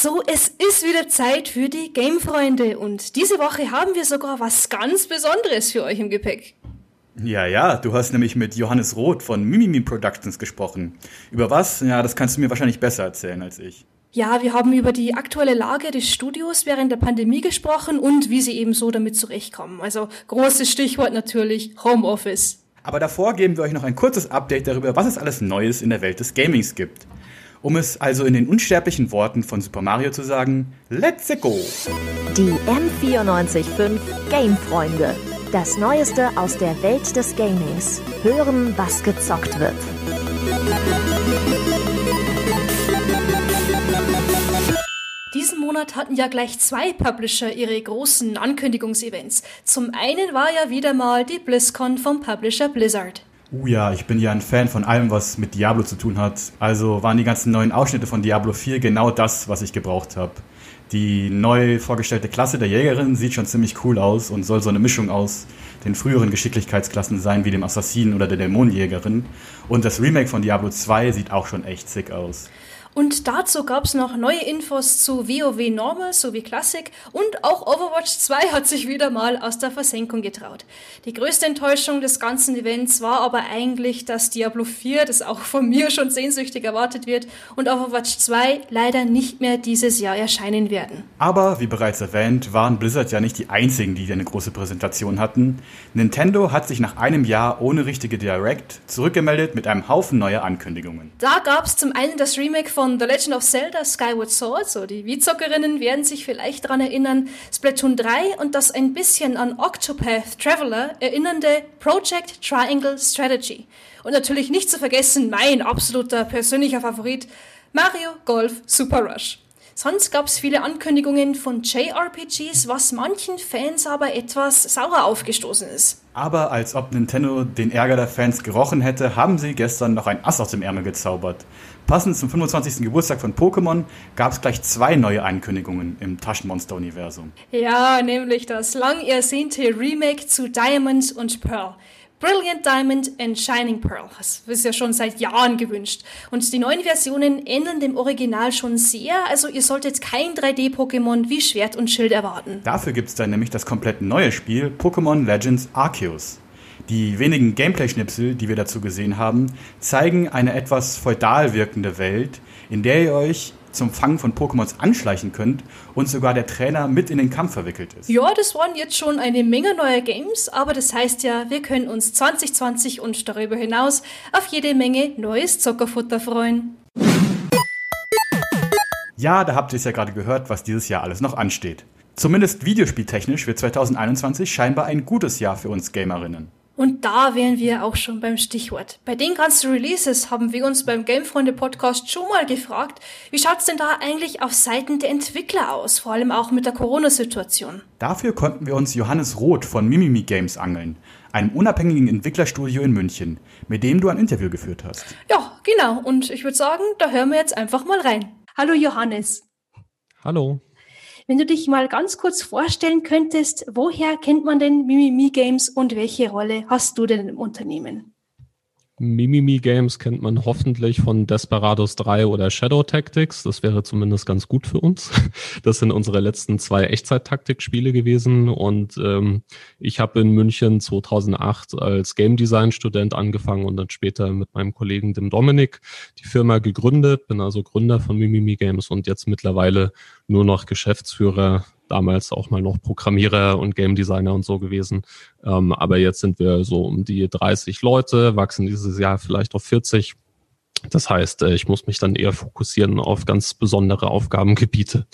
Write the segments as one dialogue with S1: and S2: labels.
S1: So, es ist wieder Zeit für die Game-Freunde und diese Woche haben wir sogar was ganz Besonderes für euch im Gepäck.
S2: Ja, ja, du hast nämlich mit Johannes Roth von Mimimi Productions gesprochen. Über was? Ja, das kannst du mir wahrscheinlich besser erzählen als ich.
S1: Ja, wir haben über die aktuelle Lage des Studios während der Pandemie gesprochen und wie sie eben so damit zurechtkommen. Also großes Stichwort natürlich Homeoffice.
S2: Aber davor geben wir euch noch ein kurzes Update darüber, was es alles Neues in der Welt des Gamings gibt. Um es also in den unsterblichen Worten von Super Mario zu sagen, let's go!
S3: Die M945 Game-Freunde. Das Neueste aus der Welt des Gamings. Hören, was gezockt wird.
S1: Diesen Monat hatten ja gleich zwei Publisher ihre großen Ankündigungsevents. Zum einen war ja wieder mal die BlizzCon vom Publisher Blizzard.
S2: Uh ja, ich bin ja ein Fan von allem, was mit Diablo zu tun hat. Also waren die ganzen neuen Ausschnitte von Diablo 4 genau das, was ich gebraucht habe. Die neu vorgestellte Klasse der Jägerin sieht schon ziemlich cool aus und soll so eine Mischung aus den früheren Geschicklichkeitsklassen sein, wie dem Assassinen oder der Dämonenjägerin. Und das Remake von Diablo 2 sieht auch schon echt sick aus.
S1: Und dazu gab es noch neue Infos zu WoW Normal sowie Classic und auch Overwatch 2 hat sich wieder mal aus der Versenkung getraut. Die größte Enttäuschung des ganzen Events war aber eigentlich, dass Diablo 4, das auch von mir schon sehnsüchtig erwartet wird, und Overwatch 2 leider nicht mehr dieses Jahr erscheinen werden.
S2: Aber wie bereits erwähnt, waren Blizzard ja nicht die einzigen, die eine große Präsentation hatten. Nintendo hat sich nach einem Jahr ohne richtige Direct zurückgemeldet mit einem Haufen neuer Ankündigungen.
S1: Da gab es zum einen das Remake von von The Legend of Zelda Skyward Sword, so die Wii-Zockerinnen werden sich vielleicht daran erinnern, Splatoon 3 und das ein bisschen an Octopath Traveler erinnernde Project Triangle Strategy. Und natürlich nicht zu vergessen mein absoluter persönlicher Favorit, Mario Golf Super Rush. Sonst gab es viele Ankündigungen von JRPGs, was manchen Fans aber etwas sauer aufgestoßen ist.
S2: Aber als ob Nintendo den Ärger der Fans gerochen hätte, haben sie gestern noch ein Ass aus dem Ärmel gezaubert. Passend zum 25. Geburtstag von Pokémon gab es gleich zwei neue Ankündigungen im Taschenmonster-Universum.
S1: Ja, nämlich das lang ersehnte Remake zu Diamond und Pearl. Brilliant Diamond and Shining Pearl. Das ist ja schon seit Jahren gewünscht. Und die neuen Versionen ähneln dem Original schon sehr, also ihr solltet kein 3D-Pokémon wie Schwert und Schild erwarten.
S2: Dafür gibt es dann nämlich das komplett neue Spiel Pokémon Legends Arceus. Die wenigen Gameplay-Schnipsel, die wir dazu gesehen haben, zeigen eine etwas feudal wirkende Welt, in der ihr euch zum Fangen von Pokémons anschleichen könnt und sogar der Trainer mit in den Kampf verwickelt ist.
S1: Ja, das waren jetzt schon eine Menge neuer Games, aber das heißt ja, wir können uns 2020 und darüber hinaus auf jede Menge neues Zockerfutter freuen.
S2: Ja, da habt ihr es ja gerade gehört, was dieses Jahr alles noch ansteht. Zumindest videospieltechnisch wird 2021 scheinbar ein gutes Jahr für uns Gamerinnen.
S1: Und da wären wir auch schon beim Stichwort. Bei den ganzen Releases haben wir uns beim Gamefreunde Podcast schon mal gefragt, wie schaut's denn da eigentlich auf Seiten der Entwickler aus, vor allem auch mit der Corona-Situation?
S2: Dafür konnten wir uns Johannes Roth von Mimimi Games angeln, einem unabhängigen Entwicklerstudio in München, mit dem du ein Interview geführt hast.
S1: Ja, genau. Und ich würde sagen, da hören wir jetzt einfach mal rein. Hallo Johannes.
S4: Hallo.
S1: Wenn du dich mal ganz kurz vorstellen könntest, woher kennt man denn Mimimi Games und welche Rolle hast du denn im Unternehmen?
S4: Mimimi Games kennt man hoffentlich von Desperados 3 oder Shadow Tactics. Das wäre zumindest ganz gut für uns. Das sind unsere letzten zwei Echtzeit-Taktik-Spiele gewesen. Und ähm, ich habe in München 2008 als Game Design-Student angefangen und dann später mit meinem Kollegen dem Dominik die Firma gegründet. Bin also Gründer von Mimimi Games und jetzt mittlerweile nur noch Geschäftsführer damals auch mal noch Programmierer und Game Designer und so gewesen. Ähm, aber jetzt sind wir so um die 30 Leute, wachsen dieses Jahr vielleicht auf 40. Das heißt, äh, ich muss mich dann eher fokussieren auf ganz besondere Aufgabengebiete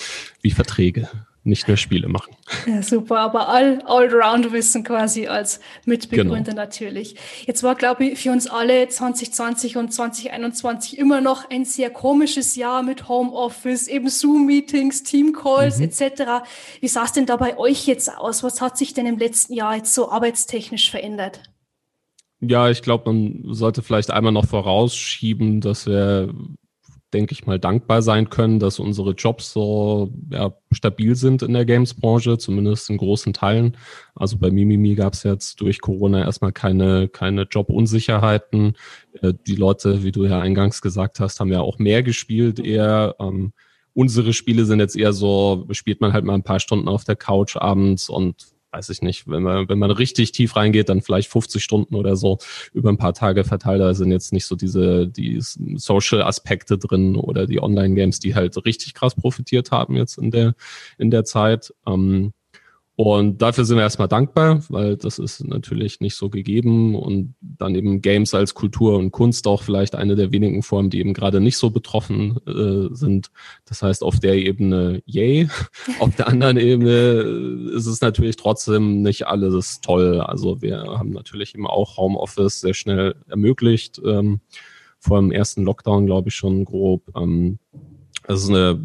S4: wie Verträge nicht mehr Spiele machen.
S1: Ja, super, aber all, Allround-Wissen quasi als Mitbegründer genau. natürlich. Jetzt war, glaube ich, für uns alle 2020 und 2021 immer noch ein sehr komisches Jahr mit Homeoffice, eben Zoom-Meetings, Team-Calls mhm. etc. Wie sah es denn da bei euch jetzt aus? Was hat sich denn im letzten Jahr jetzt so arbeitstechnisch verändert?
S4: Ja, ich glaube, man sollte vielleicht einmal noch vorausschieben, dass wir denke ich mal, dankbar sein können, dass unsere Jobs so ja, stabil sind in der Games-Branche, zumindest in großen Teilen. Also bei Mimimi gab es jetzt durch Corona erstmal keine, keine Jobunsicherheiten. Äh, die Leute, wie du ja eingangs gesagt hast, haben ja auch mehr gespielt eher. Ähm, unsere Spiele sind jetzt eher so, spielt man halt mal ein paar Stunden auf der Couch abends und weiß ich nicht, wenn man, wenn man richtig tief reingeht, dann vielleicht 50 Stunden oder so über ein paar Tage verteilt. Da sind jetzt nicht so diese die Social-Aspekte drin oder die Online-Games, die halt richtig krass profitiert haben jetzt in der, in der Zeit. Ähm, und dafür sind wir erstmal dankbar, weil das ist natürlich nicht so gegeben und dann eben Games als Kultur und Kunst auch vielleicht eine der wenigen Formen, die eben gerade nicht so betroffen äh, sind. Das heißt, auf der Ebene yay, auf der anderen Ebene ist es natürlich trotzdem nicht alles toll. Also wir haben natürlich eben auch Homeoffice sehr schnell ermöglicht, ähm, vor dem ersten Lockdown, glaube ich, schon grob. Ähm, es ist eine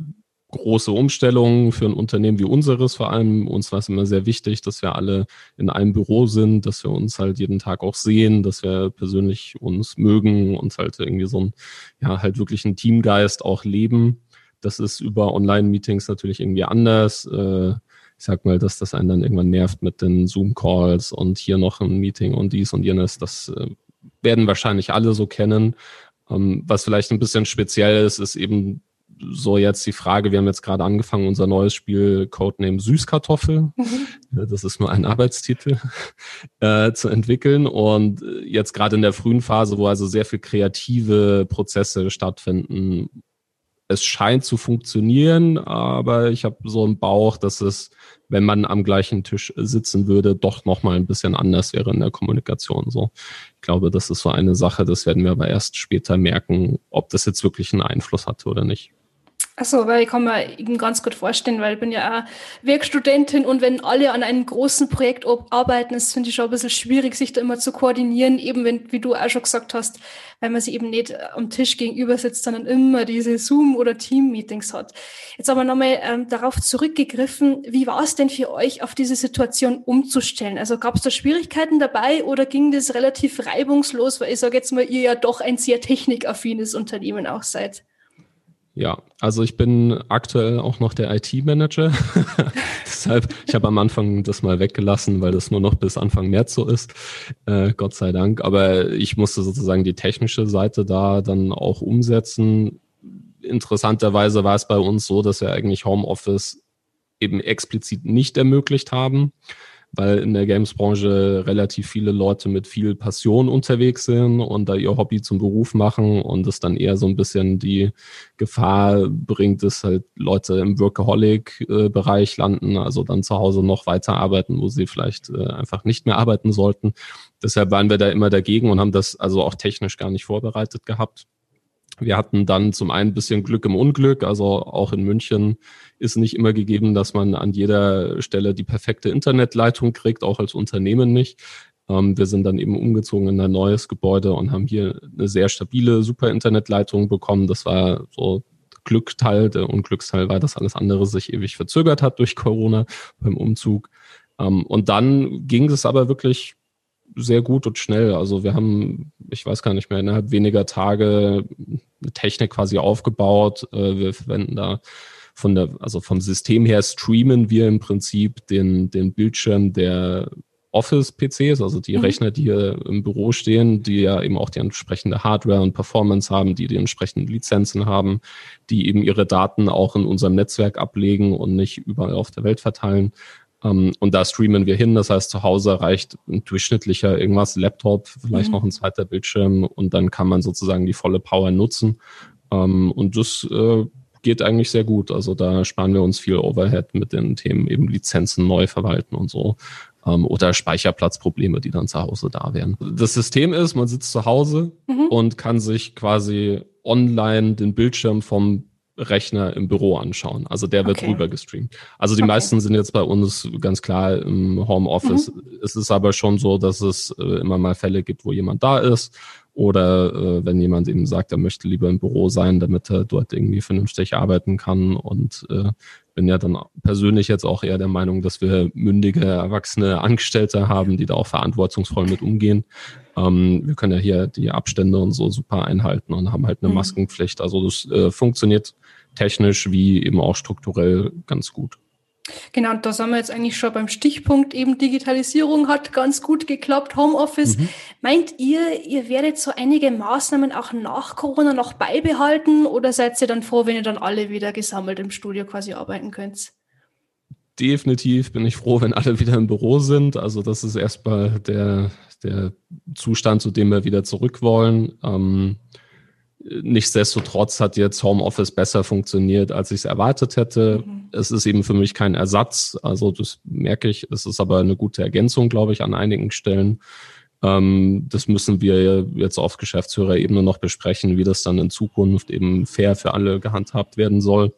S4: große Umstellung für ein Unternehmen wie unseres. Vor allem uns war es immer sehr wichtig, dass wir alle in einem Büro sind, dass wir uns halt jeden Tag auch sehen, dass wir persönlich uns mögen und halt irgendwie so ein, ja, halt wirklich ein Teamgeist auch leben. Das ist über Online-Meetings natürlich irgendwie anders. Äh, ich sag mal, dass das einen dann irgendwann nervt mit den Zoom-Calls und hier noch ein Meeting und dies und jenes. Das äh, werden wahrscheinlich alle so kennen. Ähm, was vielleicht ein bisschen speziell ist, ist eben so jetzt die Frage, wir haben jetzt gerade angefangen, unser neues Spiel Codename Süßkartoffel, mhm. das ist nur ein Arbeitstitel, äh, zu entwickeln. Und jetzt gerade in der frühen Phase, wo also sehr viel kreative Prozesse stattfinden, es scheint zu funktionieren, aber ich habe so einen Bauch, dass es, wenn man am gleichen Tisch sitzen würde, doch nochmal ein bisschen anders wäre in der Kommunikation. So, ich glaube, das ist so eine Sache, das werden wir aber erst später merken, ob das jetzt wirklich einen Einfluss hatte oder nicht.
S1: Achso, weil ich kann mir eben ganz gut vorstellen, weil ich bin ja auch Werkstudentin und wenn alle an einem großen Projekt arbeiten, ist finde ich schon ein bisschen schwierig, sich da immer zu koordinieren, eben wenn, wie du auch schon gesagt hast, weil man sich eben nicht am Tisch gegenüber sitzt, sondern immer diese Zoom- oder Team-Meetings hat. Jetzt aber nochmal ähm, darauf zurückgegriffen, wie war es denn für euch, auf diese Situation umzustellen? Also gab es da Schwierigkeiten dabei oder ging das relativ reibungslos, weil ich sage jetzt mal, ihr ja doch ein sehr technikaffines Unternehmen auch seid?
S4: Ja, also ich bin aktuell auch noch der IT-Manager. Deshalb, ich habe am Anfang das mal weggelassen, weil das nur noch bis Anfang März so ist. Äh, Gott sei Dank. Aber ich musste sozusagen die technische Seite da dann auch umsetzen. Interessanterweise war es bei uns so, dass wir eigentlich Homeoffice eben explizit nicht ermöglicht haben weil in der Games-Branche relativ viele Leute mit viel Passion unterwegs sind und da ihr Hobby zum Beruf machen und es dann eher so ein bisschen die Gefahr bringt, dass halt Leute im Workaholic-Bereich landen, also dann zu Hause noch weiter arbeiten, wo sie vielleicht äh, einfach nicht mehr arbeiten sollten. Deshalb waren wir da immer dagegen und haben das also auch technisch gar nicht vorbereitet gehabt. Wir hatten dann zum einen ein bisschen Glück im Unglück, also auch in München ist nicht immer gegeben, dass man an jeder Stelle die perfekte Internetleitung kriegt, auch als Unternehmen nicht. Ähm, wir sind dann eben umgezogen in ein neues Gebäude und haben hier eine sehr stabile, super Internetleitung bekommen. Das war so Glückteil. Der Unglücksteil war, dass alles andere sich ewig verzögert hat durch Corona beim Umzug. Ähm, und dann ging es aber wirklich sehr gut und schnell. Also wir haben, ich weiß gar nicht mehr, innerhalb weniger Tage eine Technik quasi aufgebaut. Äh, wir verwenden da von der, also vom System her streamen wir im Prinzip den, den Bildschirm der Office-PCs, also die mhm. Rechner, die hier im Büro stehen, die ja eben auch die entsprechende Hardware und Performance haben, die die entsprechenden Lizenzen haben, die eben ihre Daten auch in unserem Netzwerk ablegen und nicht überall auf der Welt verteilen. Um, ähm, und da streamen wir hin. Das heißt, zu Hause reicht ein durchschnittlicher irgendwas, Laptop, vielleicht mhm. noch ein zweiter Bildschirm und dann kann man sozusagen die volle Power nutzen. Um, ähm, und das äh, geht eigentlich sehr gut. Also da sparen wir uns viel Overhead mit den Themen eben Lizenzen neu verwalten und so. Um, ähm, oder Speicherplatzprobleme, die dann zu Hause da wären. Das System ist, man sitzt zu Hause mhm. und kann sich quasi online den Bildschirm vom Rechner im Büro anschauen. Also der wird okay. rüber gestreamt. Also die okay. meisten sind jetzt bei uns ganz klar im Homeoffice. Mhm. Es ist aber schon so, dass es äh, immer mal Fälle gibt, wo jemand da ist oder äh, wenn jemand eben sagt, er möchte lieber im Büro sein, damit er dort irgendwie vernünftig arbeiten kann. Und äh, bin ja dann persönlich jetzt auch eher der Meinung, dass wir mündige, erwachsene Angestellte haben, die da auch verantwortungsvoll mit umgehen. Ähm, wir können ja hier die Abstände und so super einhalten und haben halt eine mhm. Maskenpflicht. Also das äh, funktioniert technisch wie eben auch strukturell ganz gut.
S1: Genau, und da sind wir jetzt eigentlich schon beim Stichpunkt eben Digitalisierung hat ganz gut geklappt, Homeoffice. Mhm. Meint ihr, ihr werdet so einige Maßnahmen auch nach Corona noch beibehalten oder seid ihr dann froh, wenn ihr dann alle wieder gesammelt im Studio quasi arbeiten könnt?
S4: Definitiv bin ich froh, wenn alle wieder im Büro sind. Also das ist erstmal der, der Zustand, zu dem wir wieder zurück wollen. Ähm, Nichtsdestotrotz hat jetzt Homeoffice besser funktioniert, als ich es erwartet hätte. Mhm. Es ist eben für mich kein Ersatz. Also das merke ich. Es ist aber eine gute Ergänzung, glaube ich, an einigen Stellen. Ähm, das müssen wir jetzt auf Geschäftsführerebene noch besprechen, wie das dann in Zukunft eben fair für alle gehandhabt werden soll.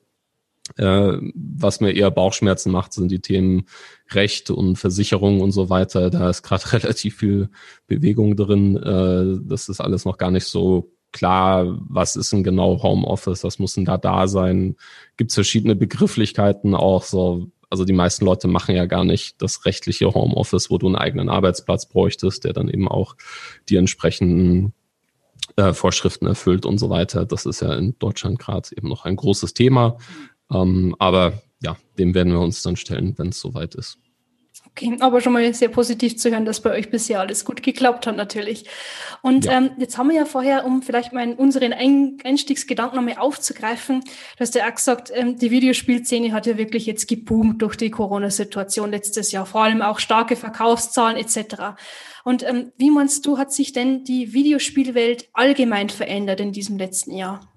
S4: Äh, was mir eher Bauchschmerzen macht, sind die Themen Recht und Versicherung und so weiter. Da ist gerade relativ viel Bewegung drin. Äh, das ist alles noch gar nicht so klar, was ist denn genau Homeoffice, was muss denn da da sein? Gibt es verschiedene Begrifflichkeiten auch so? Also die meisten Leute machen ja gar nicht das rechtliche Homeoffice, wo du einen eigenen Arbeitsplatz bräuchtest, der dann eben auch die entsprechenden äh, Vorschriften erfüllt und so weiter. Das ist ja in Deutschland gerade eben noch ein großes Thema. Ähm, aber ja, dem werden wir uns dann stellen, wenn es soweit ist.
S1: Okay, aber schon mal sehr positiv zu hören, dass bei euch bisher alles gut geklappt hat, natürlich. Und ja. ähm, jetzt haben wir ja vorher, um vielleicht mal unseren Einstiegsgedanken nochmal aufzugreifen, du hast ja auch gesagt, ähm, die Videospielszene hat ja wirklich jetzt geboomt durch die Corona-Situation letztes Jahr, vor allem auch starke Verkaufszahlen etc. Und ähm, wie meinst du, hat sich denn die Videospielwelt allgemein verändert in diesem letzten Jahr?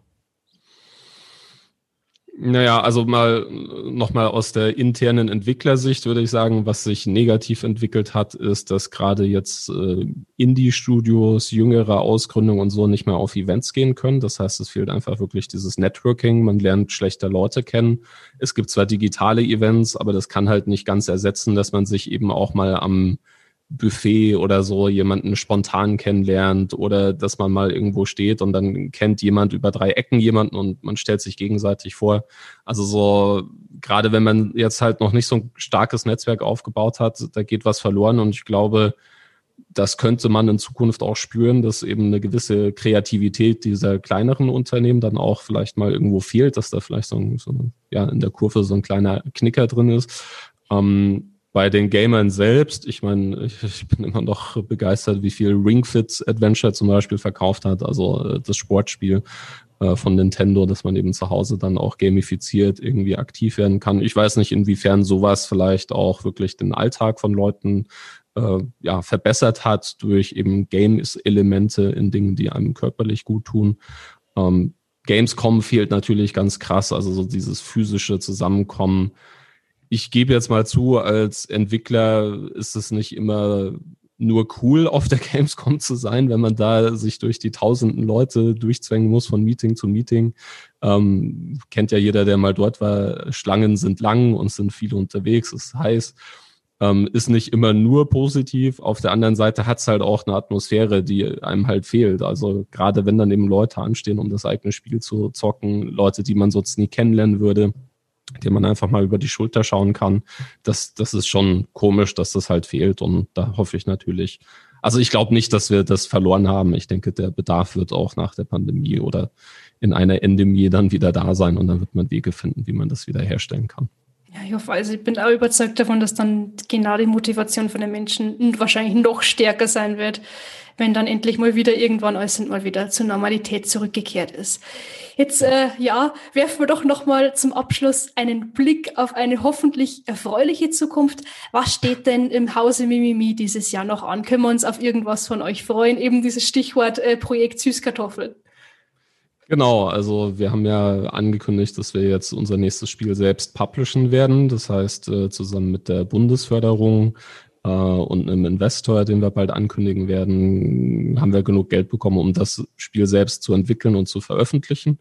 S4: Naja, also mal nochmal aus der internen Entwicklersicht würde ich sagen, was sich negativ entwickelt hat, ist, dass gerade jetzt äh, Indie-Studios, jüngere Ausgründungen und so nicht mehr auf Events gehen können. Das heißt, es fehlt einfach wirklich dieses Networking. Man lernt schlechter Leute kennen. Es gibt zwar digitale Events, aber das kann halt nicht ganz ersetzen, dass man sich eben auch mal am Buffet oder so jemanden spontan kennenlernt oder dass man mal irgendwo steht und dann kennt jemand über drei Ecken jemanden und man stellt sich gegenseitig vor. Also so, gerade wenn man jetzt halt noch nicht so ein starkes Netzwerk aufgebaut hat, da geht was verloren und ich glaube, das könnte man in Zukunft auch spüren, dass eben eine gewisse Kreativität dieser kleineren Unternehmen dann auch vielleicht mal irgendwo fehlt, dass da vielleicht so, ein, so ja, in der Kurve so ein kleiner Knicker drin ist. Ähm, bei den Gamern selbst, ich meine, ich, ich, bin immer noch begeistert, wie viel Ring Fit Adventure zum Beispiel verkauft hat, also äh, das Sportspiel äh, von Nintendo, dass man eben zu Hause dann auch gamifiziert irgendwie aktiv werden kann. Ich weiß nicht, inwiefern sowas vielleicht auch wirklich den Alltag von Leuten äh, ja, verbessert hat durch eben Games-Elemente in Dingen, die einem körperlich gut tun. Ähm, Gamescom fehlt natürlich ganz krass, also so dieses physische Zusammenkommen ich gebe jetzt mal zu, als Entwickler ist es nicht immer nur cool, auf der Gamescom zu sein, wenn man da sich durch die tausenden Leute durchzwängen muss von Meeting zu Meeting. Ähm, kennt ja jeder, der mal dort war. Schlangen sind lang und sind viele unterwegs, ist heiß. Ähm, ist nicht immer nur positiv. Auf der anderen Seite hat es halt auch eine Atmosphäre, die einem halt fehlt. Also gerade wenn dann eben Leute anstehen, um das eigene Spiel zu zocken, Leute, die man sonst nie kennenlernen würde den man einfach mal über die Schulter schauen kann. Das, das ist schon komisch, dass das halt fehlt. Und da hoffe ich natürlich, also ich glaube nicht, dass wir das verloren haben. Ich denke, der Bedarf wird auch nach der Pandemie oder in einer Endemie dann wieder da sein und dann wird man Wege finden, wie man das wieder herstellen kann.
S1: Ja, ich hoffe, also ich bin auch überzeugt davon, dass dann genau die Motivation von den Menschen wahrscheinlich noch stärker sein wird, wenn dann endlich mal wieder irgendwann alles mal wieder zur Normalität zurückgekehrt ist. Jetzt, äh, ja, werfen wir doch noch mal zum Abschluss einen Blick auf eine hoffentlich erfreuliche Zukunft. Was steht denn im Hause Mimimi dieses Jahr noch an? Können wir uns auf irgendwas von euch freuen? Eben dieses Stichwort äh, Projekt Süßkartoffel.
S4: Genau, also wir haben ja angekündigt, dass wir jetzt unser nächstes Spiel selbst publishen werden. Das heißt, äh, zusammen mit der Bundesförderung äh, und einem Investor, den wir bald ankündigen werden, haben wir genug Geld bekommen, um das Spiel selbst zu entwickeln und zu veröffentlichen.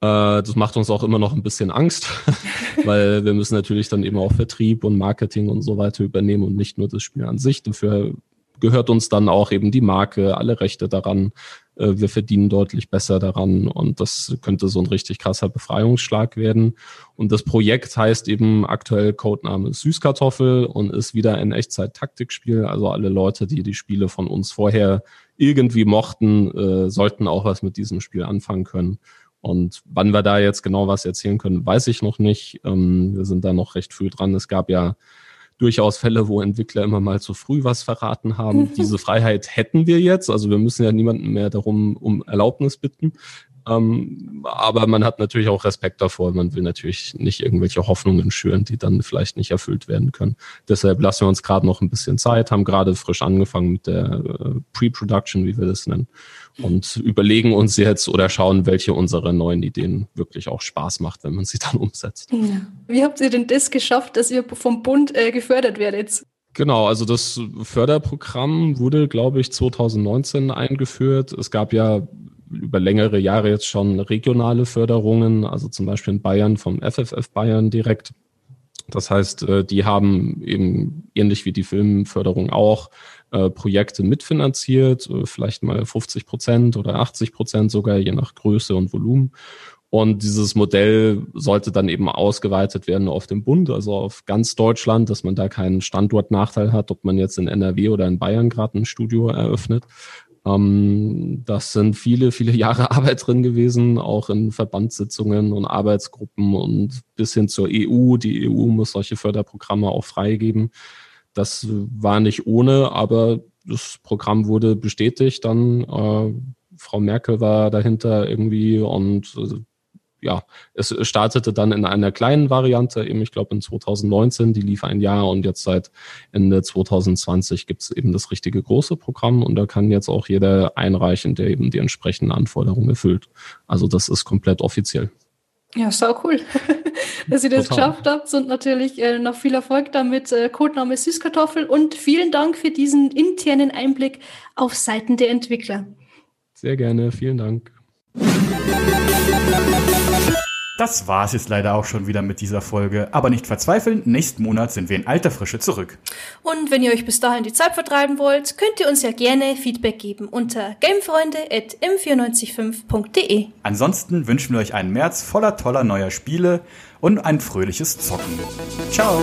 S4: Äh, das macht uns auch immer noch ein bisschen Angst, weil wir müssen natürlich dann eben auch Vertrieb und Marketing und so weiter übernehmen und nicht nur das Spiel an sich. Dafür gehört uns dann auch eben die Marke, alle Rechte daran. Äh, wir verdienen deutlich besser daran und das könnte so ein richtig krasser Befreiungsschlag werden. Und das Projekt heißt eben aktuell Codename Süßkartoffel und ist wieder ein Echtzeit-Taktikspiel. Also alle Leute, die die Spiele von uns vorher irgendwie mochten, äh, sollten auch was mit diesem Spiel anfangen können. Und wann wir da jetzt genau was erzählen können, weiß ich noch nicht. Ähm, wir sind da noch recht früh dran. Es gab ja durchaus Fälle, wo Entwickler immer mal zu früh was verraten haben. Diese Freiheit hätten wir jetzt. Also wir müssen ja niemanden mehr darum um Erlaubnis bitten. Ähm, aber man hat natürlich auch Respekt davor. Man will natürlich nicht irgendwelche Hoffnungen schüren, die dann vielleicht nicht erfüllt werden können. Deshalb lassen wir uns gerade noch ein bisschen Zeit, haben gerade frisch angefangen mit der äh, Pre-Production, wie wir das nennen, und überlegen uns jetzt oder schauen, welche unserer neuen Ideen wirklich auch Spaß macht, wenn man sie dann umsetzt. Ja.
S1: Wie habt ihr denn das geschafft, dass ihr vom Bund äh, gefördert werdet?
S4: Genau, also das Förderprogramm wurde, glaube ich, 2019 eingeführt. Es gab ja über längere Jahre jetzt schon regionale Förderungen, also zum Beispiel in Bayern vom FFF Bayern direkt. Das heißt, äh, die haben eben ähnlich wie die Filmförderung auch äh, Projekte mitfinanziert, äh, vielleicht mal 50 Prozent oder 80 Prozent sogar, je nach Größe und Volumen. Und dieses Modell sollte dann eben ausgeweitet werden auf den Bund, also auf ganz Deutschland, dass man da keinen Standortnachteil hat, ob man jetzt in NRW oder in Bayern gerade ein Studio eröffnet. Ähm, das sind viele, viele Jahre Arbeit drin gewesen, auch in Verbandssitzungen und Arbeitsgruppen und bis hin zur EU. Die EU muss solche Förderprogramme auch freigeben. Das war nicht ohne, aber das Programm wurde bestätigt. Dann äh, Frau Merkel war dahinter irgendwie und äh, ja, es startete dann in einer kleinen Variante, eben ich glaube in 2019, die lief ein Jahr und jetzt seit Ende 2020 gibt es eben das richtige große Programm und da kann jetzt auch jeder einreichen, der eben die entsprechenden Anforderungen erfüllt. Also das ist komplett offiziell.
S1: Ja, sau cool, dass ihr das Total. geschafft habt und natürlich äh, noch viel Erfolg damit. Äh, Codename Süßkartoffel und vielen Dank für diesen internen Einblick auf Seiten der Entwickler.
S4: Sehr gerne, vielen Dank.
S2: Das war es jetzt leider auch schon wieder mit dieser Folge. Aber nicht verzweifeln, nächsten Monat sind wir in alter Frische zurück.
S1: Und wenn ihr euch bis dahin die Zeit vertreiben wollt, könnt ihr uns ja gerne Feedback geben unter gamefreunde.m945.de.
S2: Ansonsten wünschen wir euch einen März voller toller neuer Spiele und ein fröhliches Zocken. Ciao!